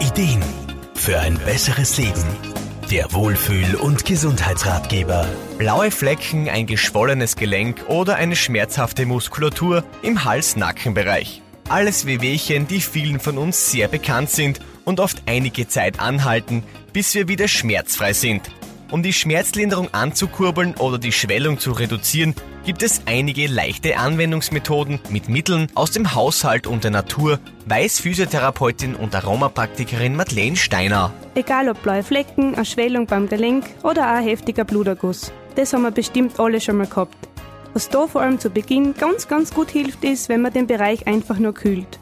Ideen für ein besseres Leben. Der Wohlfühl- und Gesundheitsratgeber. Blaue Flecken, ein geschwollenes Gelenk oder eine schmerzhafte Muskulatur im Hals-Nacken-Bereich. Alles Wehwehchen, die vielen von uns sehr bekannt sind und oft einige Zeit anhalten, bis wir wieder schmerzfrei sind. Um die Schmerzlinderung anzukurbeln oder die Schwellung zu reduzieren, gibt es einige leichte Anwendungsmethoden mit Mitteln aus dem Haushalt und der Natur, weiß Physiotherapeutin und Aromapraktikerin Madeleine Steiner. Egal ob blaue Flecken, eine Schwellung beim Gelenk oder ein heftiger Bluterguss. Das haben wir bestimmt alle schon mal gehabt. Was da vor allem zu Beginn ganz, ganz gut hilft, ist, wenn man den Bereich einfach nur kühlt.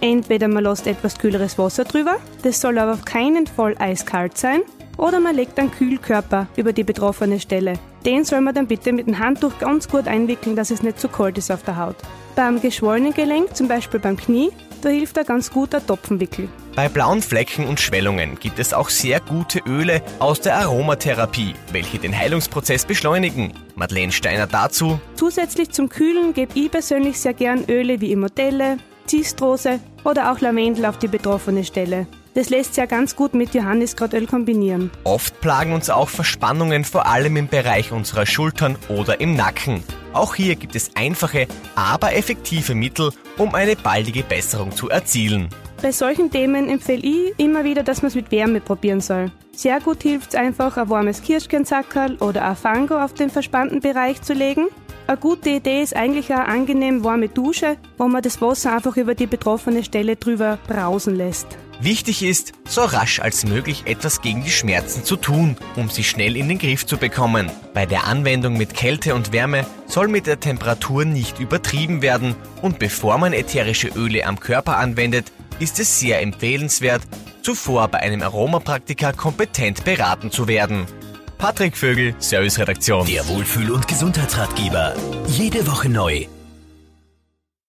Entweder man lässt etwas kühleres Wasser drüber, das soll aber auf keinen Fall eiskalt sein, oder man legt einen Kühlkörper über die betroffene Stelle. Den soll man dann bitte mit dem Handtuch ganz gut einwickeln, dass es nicht zu kalt ist auf der Haut. Beim geschwollenen Gelenk, zum Beispiel beim Knie, da hilft ein ganz guter Topfenwickel. Bei blauen Flecken und Schwellungen gibt es auch sehr gute Öle aus der Aromatherapie, welche den Heilungsprozess beschleunigen. Madeleine Steiner dazu. Zusätzlich zum Kühlen gebe ich persönlich sehr gern Öle wie Immortelle, Zistrose oder auch Lavendel auf die betroffene Stelle. Das lässt sich ja ganz gut mit Johanniskrautöl kombinieren. Oft plagen uns auch Verspannungen vor allem im Bereich unserer Schultern oder im Nacken. Auch hier gibt es einfache, aber effektive Mittel, um eine baldige Besserung zu erzielen. Bei solchen Themen empfehle ich immer wieder, dass man es mit Wärme probieren soll. Sehr gut hilft es einfach, ein warmes Kirschkernzackerl oder ein Fango auf den verspannten Bereich zu legen. Eine gute Idee ist eigentlich eine angenehm warme Dusche, wo man das Wasser einfach über die betroffene Stelle drüber brausen lässt. Wichtig ist, so rasch als möglich etwas gegen die Schmerzen zu tun, um sie schnell in den Griff zu bekommen. Bei der Anwendung mit Kälte und Wärme soll mit der Temperatur nicht übertrieben werden und bevor man ätherische Öle am Körper anwendet, ist es sehr empfehlenswert, zuvor bei einem Aromapraktiker kompetent beraten zu werden. Patrick Vögel, Serviceredaktion. Der Wohlfühl- und Gesundheitsratgeber. Jede Woche neu